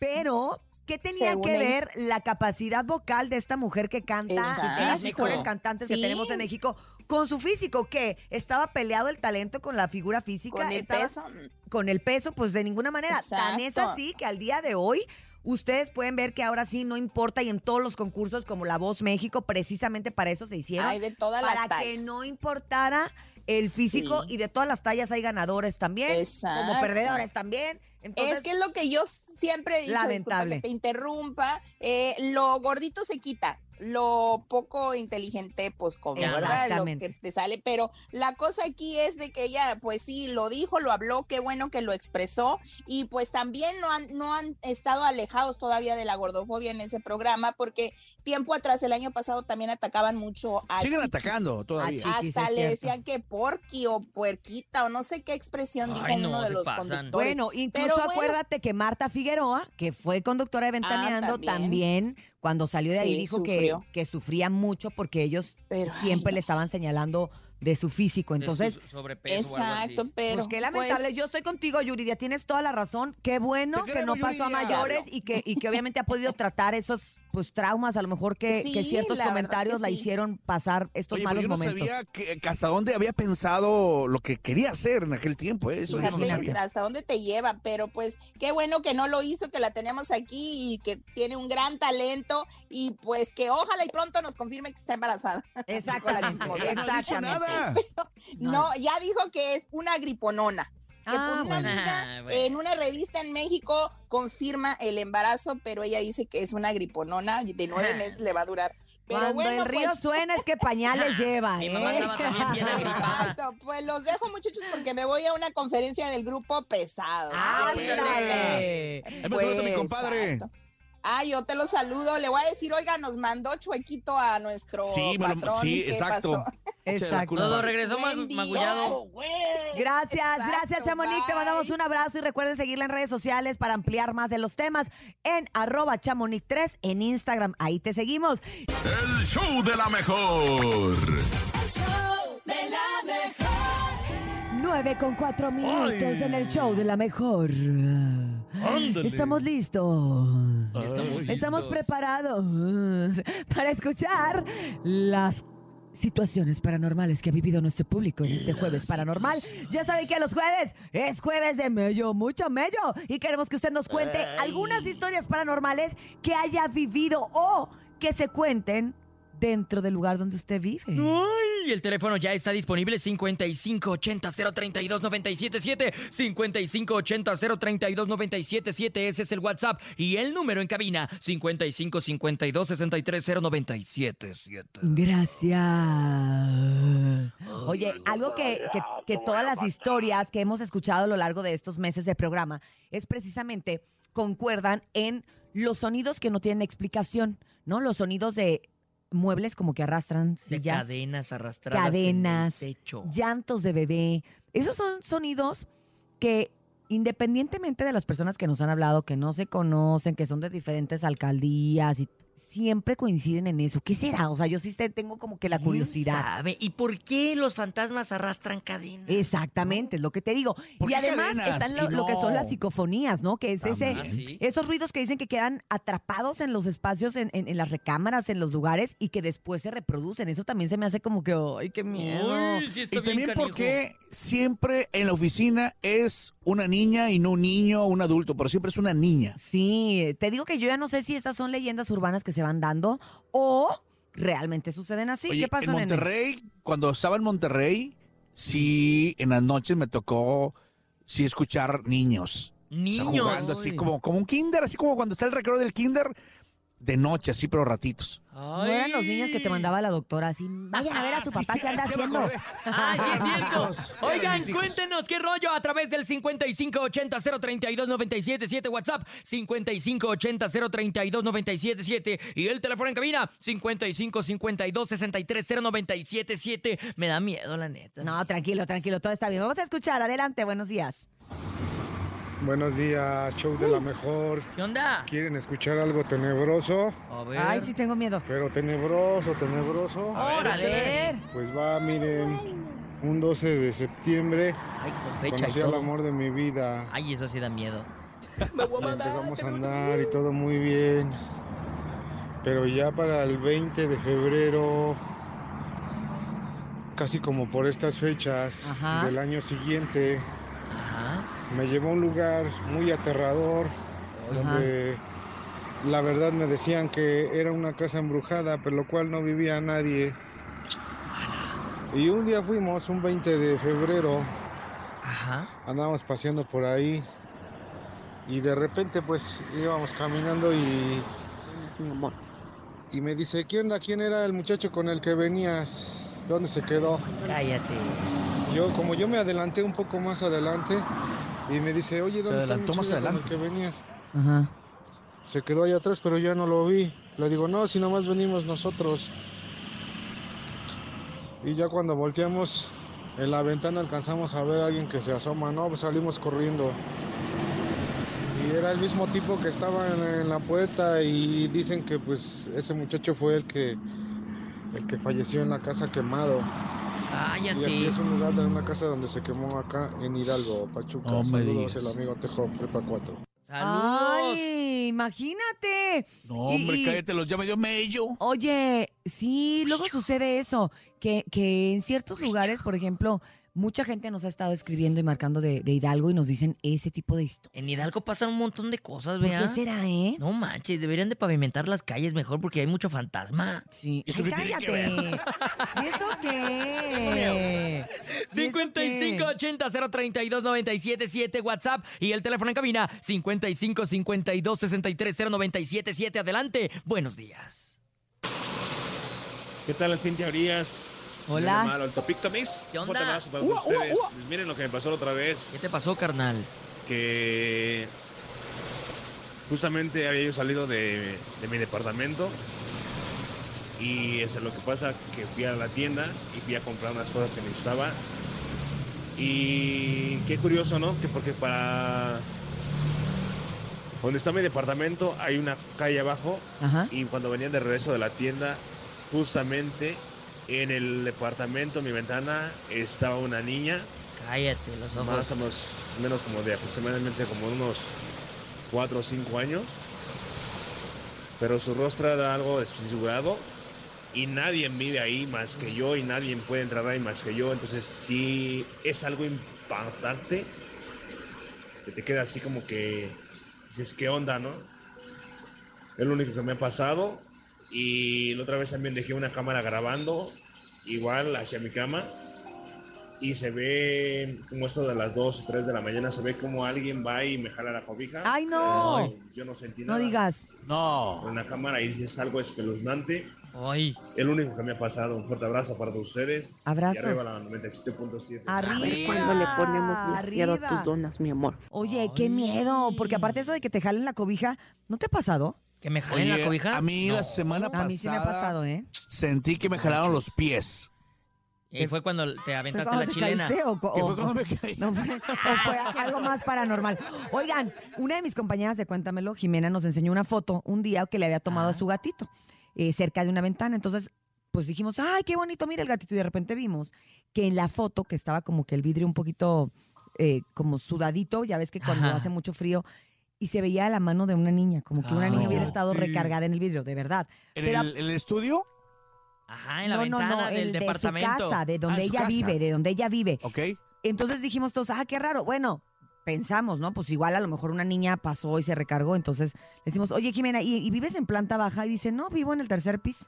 Pero, ¿qué tenía Según que ver la capacidad vocal de esta mujer que canta, de las mejores cantantes que tenemos en México, con su físico? que ¿Estaba peleado el talento con la figura física? Con el ¿Estaba- peso. con el peso, pues de ninguna manera. Tan es así que al día de hoy ustedes pueden ver que ahora sí no importa y en todos los concursos como La Voz México, precisamente para eso se hicieron. Hay de todas para las que tallas. no importara el físico Sí. y de todas las tallas hay ganadores también, como Exacto. perdedores también. Entonces, es que es lo que yo siempre he dicho, Lamentable. que te interrumpa, eh, lo gordito se quita, lo poco inteligente, pues como, ¿verdad? Lo que te sale, pero la cosa aquí es de que ella, pues sí, lo dijo, lo habló, qué bueno que lo expresó, y pues también no han, no han estado alejados todavía de la gordofobia en ese programa, porque tiempo atrás, el año pasado, también atacaban mucho a Siguen chiquis. atacando todavía. Ah, Chiquis, Hasta le cierto. decían que porqui o puerquita o no sé qué expresión dijo no, uno de los pasan. conductores. Bueno, incluso Pero bueno. acuérdate que Marta Figueroa, que fue conductora de Ventaneando, también. también. Cuando salió de ahí dijo que, que sufría mucho porque ellos Pero, siempre le estaban señalando de su físico. De su Entonces, sobrepeso o algo así. Exacto, pero pues qué lamentable. pues, Yo estoy contigo, Yuridia. Tienes toda la razón. Qué bueno que no pasó a mayores y que, y que obviamente ha podido tratar esos pues traumas, a lo mejor que, Sí, que ciertos la comentarios que la sí. hicieron pasar estos Oye, pero malos yo no momentos. sabía que, que hasta dónde había pensado lo que quería hacer en aquel tiempo. ¿eh? Eso yo no Fíjate sabía. hasta dónde te lleva, pero pues qué bueno que no lo hizo, que la tenemos aquí y que tiene un gran talento y pues que ojalá y pronto nos confirme que está embarazada. Exactamente. no Exactamente. nada. No, ya dijo que es una griponona. Que por Ah, una bueno. amiga Ah, bueno. en una revista en México confirma el embarazo, pero ella dice que es una griponona y de nueve meses le va a durar. Pero Cuando bueno, el río pues, suena es que pañales lleva, Mi ¿eh? mamá. Exacto, pues los dejo muchachos porque me voy a una conferencia del grupo pesado. ¡Ándale! Saludas a mi compadre. exacto. Ah, yo te lo saludo. Le voy a decir, oiga, nos mandó chuequito a nuestro Sí, patrón. sí, ¿Qué exacto. pasó? Exacto. Todo regresó ma- Buen día. magullado. Gracias, Exacto, gracias Chamonix. Te mandamos un abrazo y recuerden seguirla en redes sociales para ampliar más de los temas en arroba chamonix3 en Instagram. Ahí te seguimos. El show de la mejor. El show de la mejor. 9 con 4 minutos en el show de la mejor. Estamos listos. Estamos preparados para escuchar las situaciones paranormales que ha vivido nuestro público en este jueves paranormal. Ya saben que los jueves es jueves de mello, mucho mello. Y queremos que usted nos cuente algunas historias paranormales que haya vivido o que se cuenten dentro del lugar donde usted vive. Ay, el teléfono ya está disponible 5580-032-977 5580-032-977 ese es el WhatsApp y el número en cabina 5552-630977 Gracias. Oye, algo que, que- que todas las historias que hemos escuchado a lo largo de estos meses de programa es precisamente concuerdan en los sonidos que no tienen explicación, ¿no? Los sonidos de muebles como que arrastran de cadenas arrastradas cadenas, en el techo llantos de bebé. Esos son sonidos que independientemente de las personas que nos han hablado, que no se conocen, que son de diferentes alcaldías y siempre coinciden en eso. ¿Qué será? O sea, yo sí te- tengo como que la ¿Quién curiosidad. sabe? ¿Y por qué los fantasmas arrastran cadenas? Exactamente, es lo que te digo. ¿Por Y además cadenas? están lo, que son no. las psicofonías, ¿no? Que es ese. Ah, sí. esos ruidos que dicen que quedan atrapados en los espacios, en, en- en las recámaras, en los lugares y que después se reproducen. Eso también se me hace como que, ¡ay, qué miedo! Uy, sí está Y bien también canijo. porque siempre en la oficina es una niña y no un niño o un adulto, pero siempre es una niña. Sí, te digo que yo ya no sé si estas son leyendas urbanas que se van dando o realmente suceden así. Oye, ¿Qué pasó, en nene? Monterrey, cuando estaba en Monterrey, sí, en las noches me tocó sí escuchar niños. O sea, Niños. jugando así como, como un kinder, así como cuando está el recreo del kinder, de noche, así, pero ratitos. No eran los niños que te mandaba la doctora así, vayan a ver a su Sí, papá sí, que anda haciendo. ¡Ay, sí es cierto! Oigan, cuéntenos qué rollo a través del 5580-032-977 WhatsApp 5580-032-977 y el teléfono en cabina 5552-630977 Me da miedo, la neta. No, tranquilo, tranquilo, todo está bien. Vamos a escuchar, adelante, buenos días. Buenos días, show de la mejor. ¿Qué onda? ¿Quieren escuchar algo tenebroso? A ver. Ay, sí tengo miedo. Pero tenebroso, tenebroso. A ver, Órale. Pues va, miren, un 12 de septiembre Ay, con fecha y conocí al todo. amor de mi vida. Ay, eso sí da miedo. Y empezamos a andar y todo muy bien. Pero ya para el 20 de febrero, casi como por estas fechas Ajá. del año siguiente, Ajá. Me llevó a un lugar muy aterrador, donde la verdad me decían que era una casa embrujada, pero lo cual no vivía nadie. Y un día fuimos, un 20 de febrero, Ajá. andábamos paseando por ahí y de repente pues íbamos caminando y... Y me dice, ¿qué onda? ¿Quién era el muchacho con el que venías? ¿Dónde se quedó? Cállate. Yo, como yo me adelanté un poco más adelante, y me dice, oye, ¿dónde está el adelantó más con el adelante. que venías? Ajá. Se quedó allá atrás, pero ya no lo vi. Le digo, no, si nomás venimos nosotros. Y ya cuando volteamos en la ventana alcanzamos a ver a alguien que se asoma, no, pues salimos corriendo. Y era el mismo tipo que estaba en, en la puerta y dicen que pues ese muchacho fue el que el que falleció en la casa quemado. Y aquí Cállate. es un lugar de una casa donde se quemó acá en Hidalgo, Pachuca. No me Saludos, el amigo Tejo, Prepa 4. ¡Saludos! Ay, imagínate. No, hombre, Y- cállate, los ya me dio mello. Oye, sí, luego sucede eso, que, que en ciertos lugares, por ejemplo, mucha gente nos ha estado escribiendo y marcando de, de Hidalgo y nos dicen ese tipo de historias. En Hidalgo pasan un montón de cosas, ¿Por ¿vea? qué será, eh? No manches, deberían de pavimentar las calles mejor porque hay mucho fantasma. Sí. ¿Eso Ay, qué tiene que cállate. ¿Y eso qué? 5580-032-977 WhatsApp y el teléfono en cabina 5552-630977. Adelante. Buenos días. ¿Qué tal, Cintia Urias? Hola. Malo, el Topic Miss. ¿Qué onda? ustedes. Pues miren lo que me pasó la otra vez. ¿Qué te pasó, carnal? Que justamente había yo salido de, de mi departamento y eso es lo que pasa, que fui a la tienda y fui a comprar unas cosas que necesitaba. Y qué curioso, ¿no? Que porque para donde está mi departamento hay una calle abajo Ajá. y cuando venía de regreso de la tienda, justamente en el departamento, mi ventana, estaba una niña, Cállate los ojos. más o menos, menos como de aproximadamente como unos 4 o 5 años, pero su rostro era algo desfigurado y nadie vive ahí más que yo y nadie puede entrar ahí más que yo, entonces sí es algo impactante que te queda así como que dices, ¿qué onda, no? Es lo único que me ha pasado. Y la otra vez también dejé una cámara grabando, igual hacia mi cama. Y se ve como esto de las 2 o 3 de la mañana, se ve como alguien va y me jala la cobija. ¡Ay, no! Pero Yo no sentí No nada. digas. No. En la cámara y es algo espeluznante. Ay. Es lo único que me ha pasado. Un fuerte abrazo para todos ustedes. Abrazos. Y arriba la 97.7. Arriba. Cuando le ponemos glaseado a arriba. tus donas, mi amor. Oye, qué miedo, porque aparte eso de que te jalen la cobija, ¿no te ha pasado? ¿Que me jalen la cobija? A mí No. la semana pasada A mí sí me ha pasado, ¿eh? sentí que me jalaron los pies. Y fue cuando te ¿Fue aventaste cuando la te chilena. caíste o co- ¿Qué o- fue cuando me caí? No fue, o fue algo más paranormal. Oigan, una de mis compañeras de Cuéntamelo, Jimena, nos enseñó una foto un día que le había tomado Ah. a su gatito eh, cerca de una ventana. Entonces, pues dijimos, ay, qué bonito, mira el gatito. Y de repente vimos que en la foto, que estaba como que el vidrio un poquito eh, como sudadito, ya ves que cuando Ajá. hace mucho frío, y se veía la mano de una niña, como que una Ay. niña hubiera estado Sí. recargada en el vidrio, de verdad. ¿En Pero- el, el estudio? Ajá, en la no, no, ventana no, del el departamento. De su casa, de donde Ah, en su ella casa. vive, de donde ella vive. Ok. Entonces dijimos todos, ah, qué raro. Bueno, pensamos, ¿no? Pues igual a lo mejor una niña pasó y se recargó. Entonces le decimos, oye, Jimena, ¿y, y vives en planta baja? Y dice, no, vivo en el tercer piso.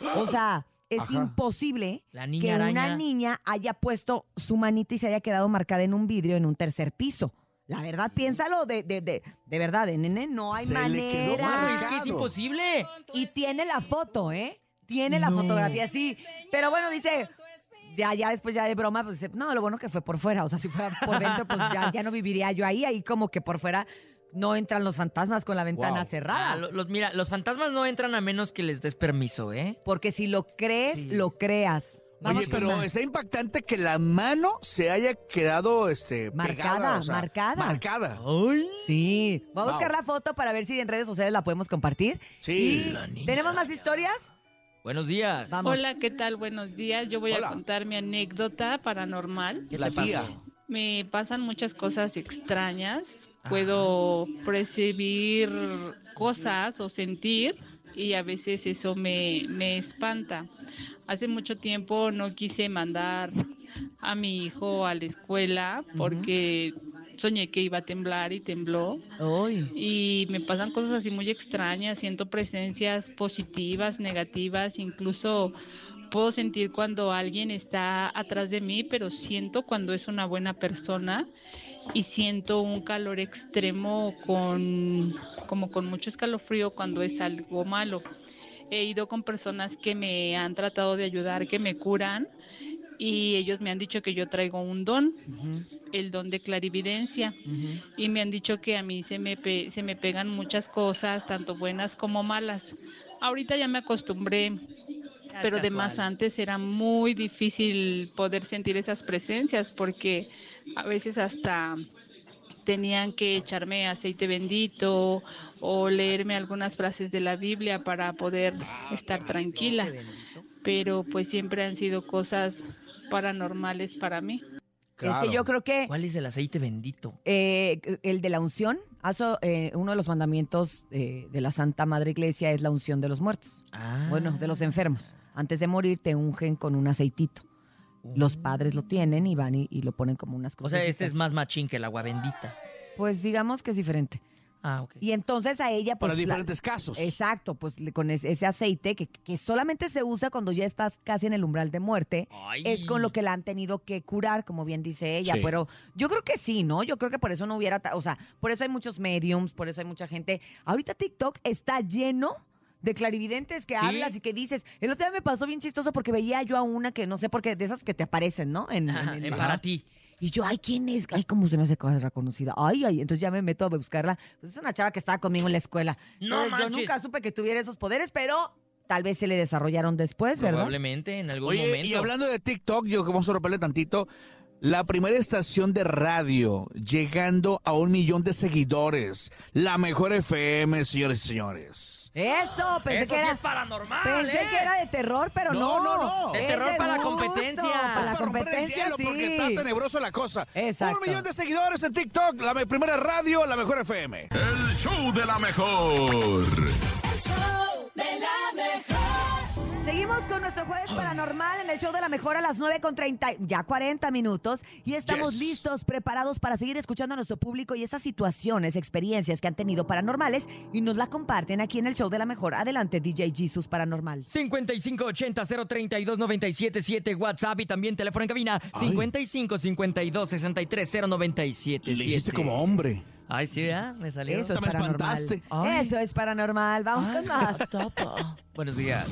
O sea, es Ajá. imposible La que araña. una niña haya puesto su manita y se haya quedado marcada en un vidrio en un tercer piso. La verdad, piénsalo de, de, de, de verdad, de nene, no hay Se le quedó manera. Es que es imposible. Y tiene la foto, ¿eh? Tiene la No. fotografía, sí. Pero bueno, dice, ya, ya después ya de broma, pues dice, no, lo bueno que fue por fuera. O sea, si fuera por dentro, pues ya, ya no viviría yo ahí. Ahí como que por fuera no entran los fantasmas con la ventana Wow. cerrada. Ah, lo- los, mira, los fantasmas no entran a menos que les des permiso, ¿eh? Porque si lo crees, Sí. lo creas. Vamos Oye, pero más. está impactante que la mano se haya quedado este, Marcada, pegada, o sea, marcada. Marcada. Sí. Voy a Wow. buscar la foto para ver si en redes sociales la podemos compartir. Sí. Y La niña ¿Tenemos más historias? Buenos días. Vamos. Hola, ¿qué tal? Buenos días. Yo voy Hola. a contar mi anécdota paranormal. ¿Qué La pasó? tía. Me pasan muchas cosas extrañas. Ajá. Puedo percibir cosas o sentir y a veces eso me, me espanta. Hace mucho tiempo no quise mandar a mi hijo a la escuela porque soñé que iba a temblar y tembló. Uy. Y me pasan cosas así muy extrañas, siento presencias positivas, negativas, incluso puedo sentir cuando alguien está atrás de mí, pero siento cuando es una buena persona y siento un calor extremo con como con mucho escalofrío cuando es algo malo. He ido con personas que me han tratado de ayudar, que me curan y ellos me han dicho que yo traigo un don, el don de clarividencia y me han dicho que a mí se me, pe- se me pegan muchas cosas, tanto buenas como malas. Ahorita ya me acostumbré, pero de más casual. antes era muy difícil poder sentir esas presencias porque a veces hasta tenían que echarme aceite bendito o leerme algunas frases de la Biblia para poder estar tranquila, pero pues siempre han sido cosas paranormales para mí. Es que yo creo que ¿Cuál es el aceite bendito? eh, el de la unción, aso- eh, uno de los mandamientos eh, de la Santa Madre Iglesia es la unción de los muertos. Ah. Bueno, de los enfermos. Antes de morir te ungen con un aceitito. Los padres lo tienen y van y, y lo ponen como unas O cosas. sea, este es más machín que el agua bendita. Pues digamos que es diferente. Ah, ok. Y entonces a ella, pues. Para la- diferentes casos. Exacto, pues le- con es- ese aceite que, que solamente se usa cuando ya estás casi en el umbral de muerte, Ay. es con lo que la han tenido que curar, como bien dice ella. Sí. Pero yo creo que sí, ¿no? Yo creo que por eso no hubiera. ta- O sea, por eso hay muchos mediums, por eso hay mucha gente. Ahorita TikTok está lleno. De clarividentes que Sí. hablas y que dices. El otro día me pasó bien chistoso porque veía yo a una que no sé por qué, de esas que te aparecen, ¿no? En, Ajá, en- en para ti. Y yo, ay, ¿quién es? Ay, cómo se me hace cosa reconocida. Ay, ay, entonces ya me meto a buscarla. Pues es una chava que estaba conmigo en la escuela. No Entonces, yo nunca supe que tuviera esos poderes, pero tal vez se le desarrollaron después, ¿verdad? Probablemente en algún Oye, momento. y hablando de TikTok, yo que vamos a romperle tantito. La primera estación de radio llegando a un millón de seguidores. La mejor FM, señores y señores. Eso, pensé Eso que sí era. es paranormal, Pensé ¿eh? que era de terror, pero no. No, no, no. De terror para la competencia. Para la el competencia, hielo, sí. porque está tenebroso la cosa. Exacto. Un millón de seguidores en TikTok. La me- primera radio, la mejor FM. El show de la mejor. El show de la mejor. Seguimos con nuestro jueves paranormal en el show de la mejor a las 9 con 30, ya 40 minutos. Y estamos Yes. listos, preparados para seguir escuchando a nuestro público y estas situaciones, experiencias que han tenido paranormales y nos la comparten aquí en el show de la mejor. Adelante, DJ Jesus Paranormal. 5580-032-977 WhatsApp y también teléfono en cabina 5552-630977. Le hiciste como hombre. Ay, sí, ¿ah? Me salió. Eso es me paranormal. espantaste. Eso es paranormal. Vamos con más. Buenos días.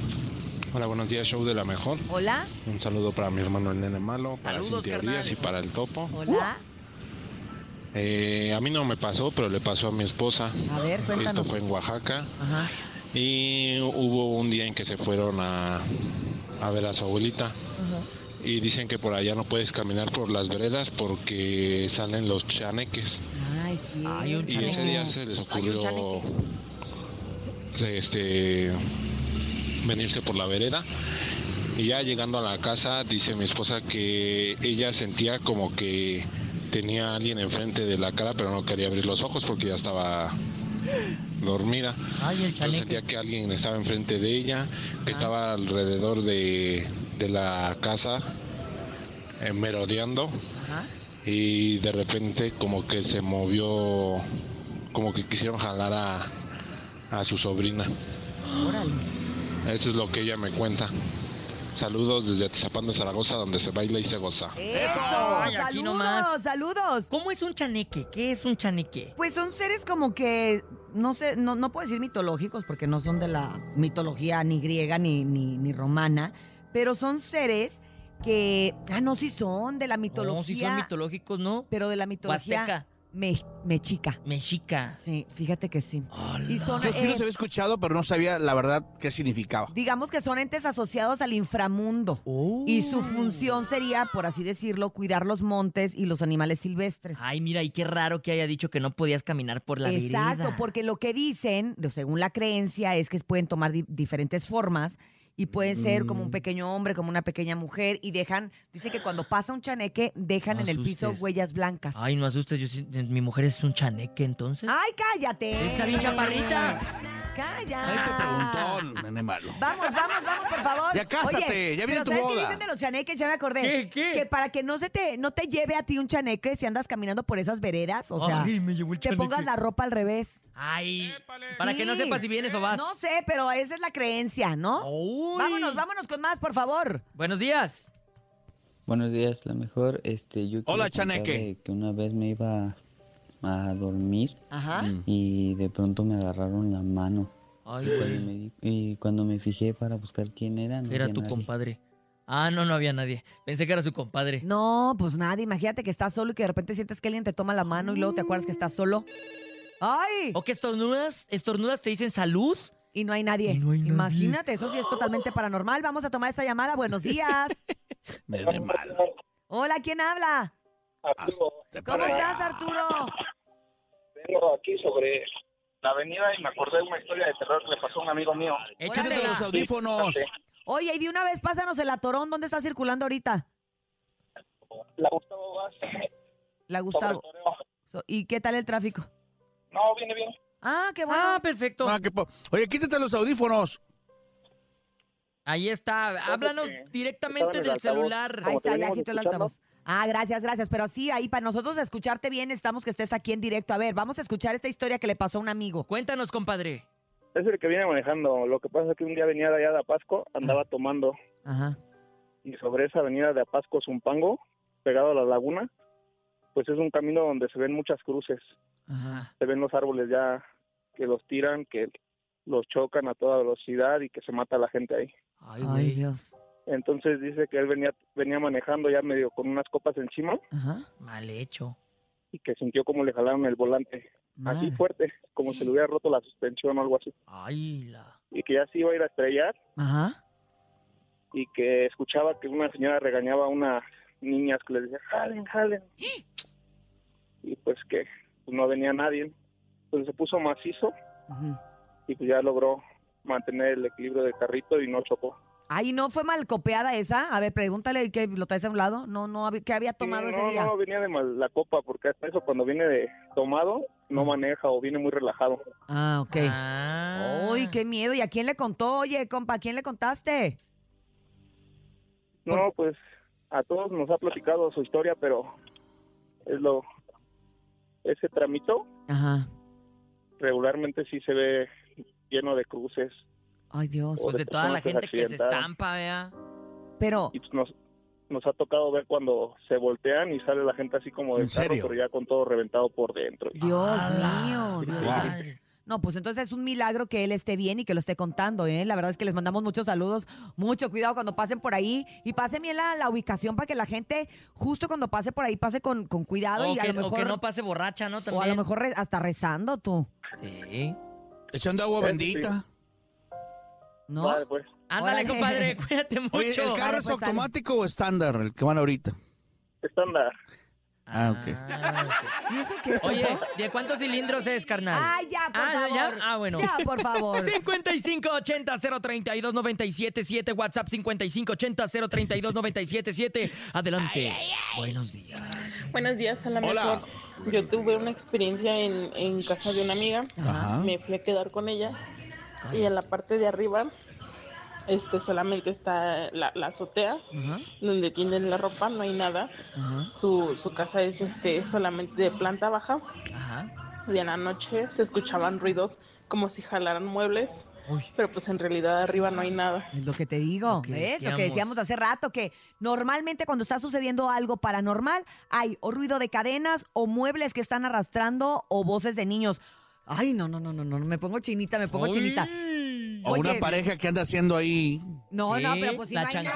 Hola, buenos días, show de la mejor. Hola, Un saludo para mi hermano el nene malo, para Saludos, Sin Teorías carnal. y para el topo. hola. Eh, a mí no me pasó, pero le pasó a mi esposa. A ver, Esto cuéntanos. fue en Oaxaca Ajá. y hubo un día en que se fueron a, a ver a su abuelita. Y dicen que por allá no puedes caminar por las veredas porque salen los chaneques. Ay, sí. Ay, un Y ese día se les ocurrió este venirse por la vereda. Y ya llegando a la casa, dice mi esposa que ella sentía como que tenía a alguien enfrente de la cara, pero no quería abrir los ojos porque ya estaba dormida. Ay, Entonces sentía que alguien estaba enfrente de ella, que estaba alrededor de, de la casa, eh, merodeando. Ajá. Y de repente como que se movió, como que quisieron jalar a, a su sobrina. Órale. Eso es lo que ella me cuenta. Saludos desde Atizapán de Zaragoza, donde se baila y se goza. Eso. Ay, aquí saludos, nomás. saludos. ¿Cómo es un chaneque? ¿Qué es un chaneque? Pues son seres como que, no sé, no, no puedo decir mitológicos porque no son de la mitología ni griega ni, ni, ni romana, pero son seres que, ah, no, sí son de la mitología. No, si son mitológicos, ¿no? Pero de la mitología Huasteca. Me- mexica. Mexica. Sí, fíjate que sí. Y son, Yo sí eh, los había escuchado, pero no sabía la verdad qué significaba. digamos que son entes asociados al inframundo. Y su función sería, por así decirlo, cuidar los montes y los animales silvestres. Ay, mira, y qué raro que haya dicho que no podías caminar por la Exacto, vereda. porque lo que dicen, según la creencia, es que pueden tomar di- diferentes formas y pueden ser como Mm. un pequeño hombre, como una pequeña mujer y dejan, dice que cuando pasa un chaneque, dejan No en el piso huellas blancas. Ay, no asustes, yo mi mujer es un chaneque, entonces. ¡Ay, cállate! Está bien chaparrita. ¡Calla! Ahí te preguntó, nene malo. Vamos, vamos, vamos, por favor. Ya cásate, Oye, ya viene pero tu ¿sabes qué boda. dicen de los chaneques? Ya me acordé. ¿Qué, qué? Que para que no se te, no te lleve a ti un chaneque si andas caminando por esas veredas, o sea, Ay, me llevó el te chaneque. pongas la ropa al revés. Ay, para que no Sí. sepas si vienes o vas. No sé, pero esa es la creencia, ¿no? Uy. Vámonos, vámonos con más, por favor. Buenos días. Buenos días, la mejor. Este, yo Hola, quiero Chaneque. contarle que una vez me iba a dormir Ajá. y de pronto me agarraron la mano. Ay, y, cuando güey. me, di- y cuando me fijé para buscar quién era, no Era había tu nadie. compadre. Ah, no, no había nadie. Pensé que era su compadre. No, pues nada, imagínate que estás solo y que de repente sientes que alguien te toma la mano y luego te acuerdas que estás solo. ¡Ay! ¿O que estornudas? ¿Estornudas te dicen salud? Y no hay nadie. Y no hay nadie. Imagínate, eso sí es totalmente paranormal. Vamos a tomar esta llamada. Buenos días. Nene malo. Hola, ¿quién habla? Arturo, ¿Cómo estás, Arturo? vengo aquí sobre la avenida y me acordé de una historia de terror que le pasó a un amigo mío. Échate los audífonos. Oye, y de una vez pásanos el atorón. ¿Dónde está circulando ahorita? La Gustavo Vaz. La Gustavo. ¿Y qué tal el tráfico? No, viene bien. Ah, qué bueno. Ah, perfecto. Ah, qué Oye, quítate los audífonos. Ahí está. Háblanos directamente del altavoz. celular. Ahí está, te ya quito el altavoz. Ah, gracias, gracias. Pero sí, ahí para nosotros escucharte bien, estamos que estés aquí en directo. A ver, vamos a escuchar esta historia que le pasó a un amigo. Cuéntanos, compadre. Es el que viene manejando. Lo que pasa es que un día venía de allá de Apasco, andaba tomando. Ajá. Y sobre esa avenida de Apasco, Zumpango, pegado a la laguna, pues es un camino donde se ven muchas cruces. Ajá. Se ven los árboles ya que los tiran, que los chocan a toda velocidad y que se mata a la gente ahí. Ay, Ay. Dios. Entonces dice que él venía, venía manejando ya medio con unas copas encima Ajá. Mal hecho. y que sintió como le jalaron el volante así fuerte, como si le hubiera roto la suspensión o algo así. Ay, la. Y que ya se iba a ir a estrellar Ajá. y que escuchaba que una señora regañaba a unas niñas que les decía, jalen, jalen. Y pues que pues, no venía nadie. Entonces se puso macizo Ujú. y pues ya logró mantener el equilibrio del carrito y no chocó. Ay, ¿no fue mal copiada esa? A ver, pregúntale que lo traes a un lado. No, no, ¿qué había tomado Sí, ese no, día? no, venía de mal la copa, porque hasta eso cuando viene de tomado, no maneja o viene muy relajado. Ah, ok. Ah. Uy, qué miedo. ¿Y a quién le contó? Oye, compa, ¿a quién le contaste? No, pues a todos nos ha platicado su historia, pero es lo... Ese tramito Ajá. regularmente sí se ve lleno de cruces. Ay, Dios. O Pues de toda la gente que se estampa, vea. Pero, Y pues nos, nos ha tocado ver cuando se voltean y sale la gente así como de ¿En carro, serio? pero ya con todo reventado por dentro. Dios mío. Dios mío. No, pues entonces es un milagro que él esté bien y que lo esté contando, ¿eh? La verdad es que les mandamos muchos saludos, mucho cuidado cuando pasen por ahí y pasen bien la, la ubicación para que la gente, justo cuando pase por ahí, pase con, con cuidado O y a que, lo o mejor, que no pase borracha, ¿no? o a lo mejor re- hasta rezando tú, Sí. Echando agua Sí. ¿No? Vale, pues. Ándale, Órale. compadre, cuídate mucho. Oye, ¿el carro Vale, es pues, automático o estándar, el que van ahorita? Estándar. Ah, ok. Ah, ok. ¿Y eso qué? Oye, ¿de cuántos cilindros es, carnal? Ay, ya, por Ah, favor. ¿ya? Ah, bueno. Ya, por favor. 5580-032-977, WhatsApp 5580-032-977. Adelante. Buenos días. Buenos días, a la Hola. mejor. Yo tuve una experiencia en, en casa de una amiga. Ajá. Me fui a quedar con ella. Y en la parte de arriba, este solamente está la, la azotea, donde tienden la ropa, no hay nada. Su, su casa es este solamente de planta baja. ajá. Y en la noche se escuchaban ruidos como si jalaran muebles. Uy. Pero pues en realidad arriba no hay nada. Es lo que te digo, Lo que ¿ves? Lo que decíamos hace rato, que normalmente cuando está sucediendo algo paranormal, hay o ruido de cadenas, o muebles que están arrastrando, o voces de niños. Ay, no, no, no, no, no, me pongo chinita, me pongo Uy. chinita. O una pareja que anda haciendo ahí. No, no, pero pues si ¿La no hay nada,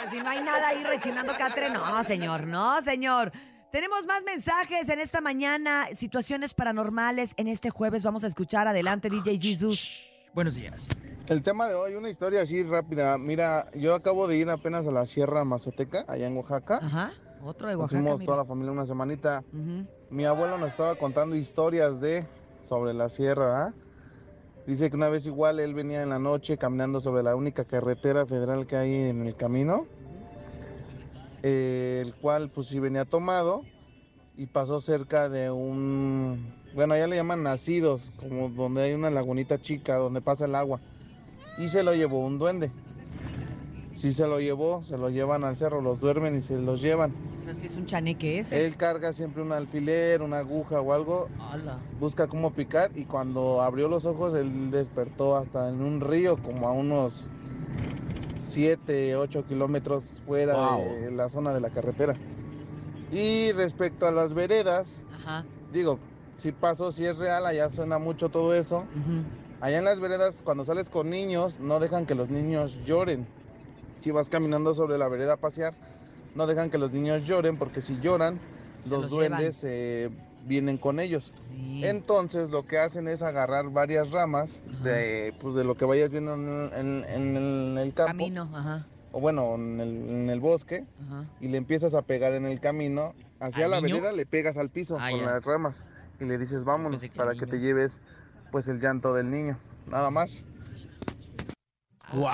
pues si no hay nada ahí rechinando catre, no, señor, no, señor. Tenemos más mensajes en esta mañana, situaciones paranormales. En este jueves vamos a escuchar. Adelante, DJ Jesus. Buenos días. El tema de hoy, una historia así rápida. Mira, yo acabo de ir apenas a la Sierra Mazateca, allá en Oaxaca. Ajá, otro de Nos Oaxaca. fuimos mira. toda la familia una semanita. Mi abuelo nos estaba contando historias de sobre la sierra. ¿ah? Dice que una vez igual él venía en la noche caminando sobre la única carretera federal que hay en el camino, eh, el cual pues sí venía tomado y pasó cerca de un, bueno, allá le llaman nacidos, como donde hay una lagunita chica donde pasa el agua, y se lo llevó un duende. Si se lo llevó, se lo llevan al cerro, los duermen y se los llevan. Así es un chaneque ese. Él carga siempre un alfiler, una aguja o algo, Hola. busca cómo picar y cuando abrió los ojos él despertó hasta en un río como a unos 7, 8 kilómetros fuera de la zona de la carretera. Y respecto a las veredas, Ajá. digo, si pasó, si es real, allá suena mucho todo eso. Allá en las veredas, cuando sales con niños, no dejan que los niños lloren. Si vas caminando sobre la vereda a pasear, no dejan que los niños lloren porque si lloran, los, los duendes eh, vienen con ellos. Sí. Entonces lo que hacen es agarrar varias ramas de, pues, de lo que vayas viendo en, en- en el, campo, Camino, ajá, o bueno, en el, en el bosque, ajá. y le empiezas a pegar en el camino. Hacia ¿Al la niño? vereda le pegas al piso Ah, con ya. las ramas y le dices vámonos para que te lleves pues el llanto del niño. Nada más. ¡Wow!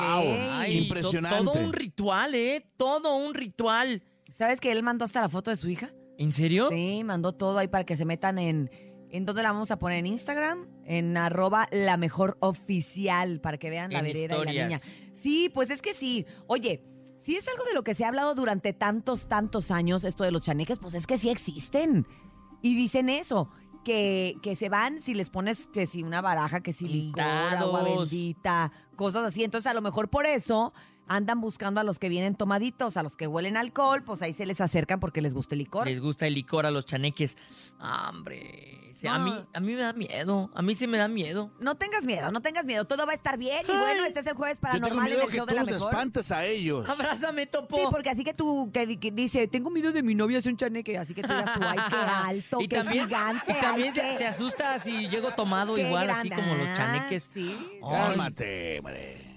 Ay, to- Impresionante. Todo un ritual, ¿eh? Todo un ritual. ¿Sabes que él mandó hasta la foto de su hija? ¿En serio? Sí, mandó todo ahí para que se metan en... ¿En dónde la vamos a poner? ¿En Instagram? En arroba la mejor oficial, para que vean la En vereda y la niña. Sí, pues es que sí. Oye, si es algo de lo que se ha hablado durante tantos, tantos años, esto de los chaneques, pues es que sí existen. Y dicen eso, que, que se van si les pones que si una baraja, que si licor, agua bendita, cosas así. Entonces, a lo mejor por eso andan buscando a los que vienen tomaditos, a los que huelen alcohol, pues ahí se les acercan porque les gusta el licor. Les gusta el licor a los chaneques. Ah, Hombre, a, No. mí, a mí me da miedo. A mí sí me da miedo. No tengas miedo, no tengas miedo, todo va a estar bien. Y bueno, este es el jueves Yo tengo paranormal en miedo el que show de tú la los mejor. espantes a ellos. Abrázame, topo. Sí, porque así que tú, que, di- que dice, tengo miedo de mi novia, es un chaneque, así que tú digas tú, ay, qué alto, y qué también, gigante. y también ay, se, qué- se asusta si llego tomado qué igual, así como los Ah, chaneques. Sí. Cálmate, hombre.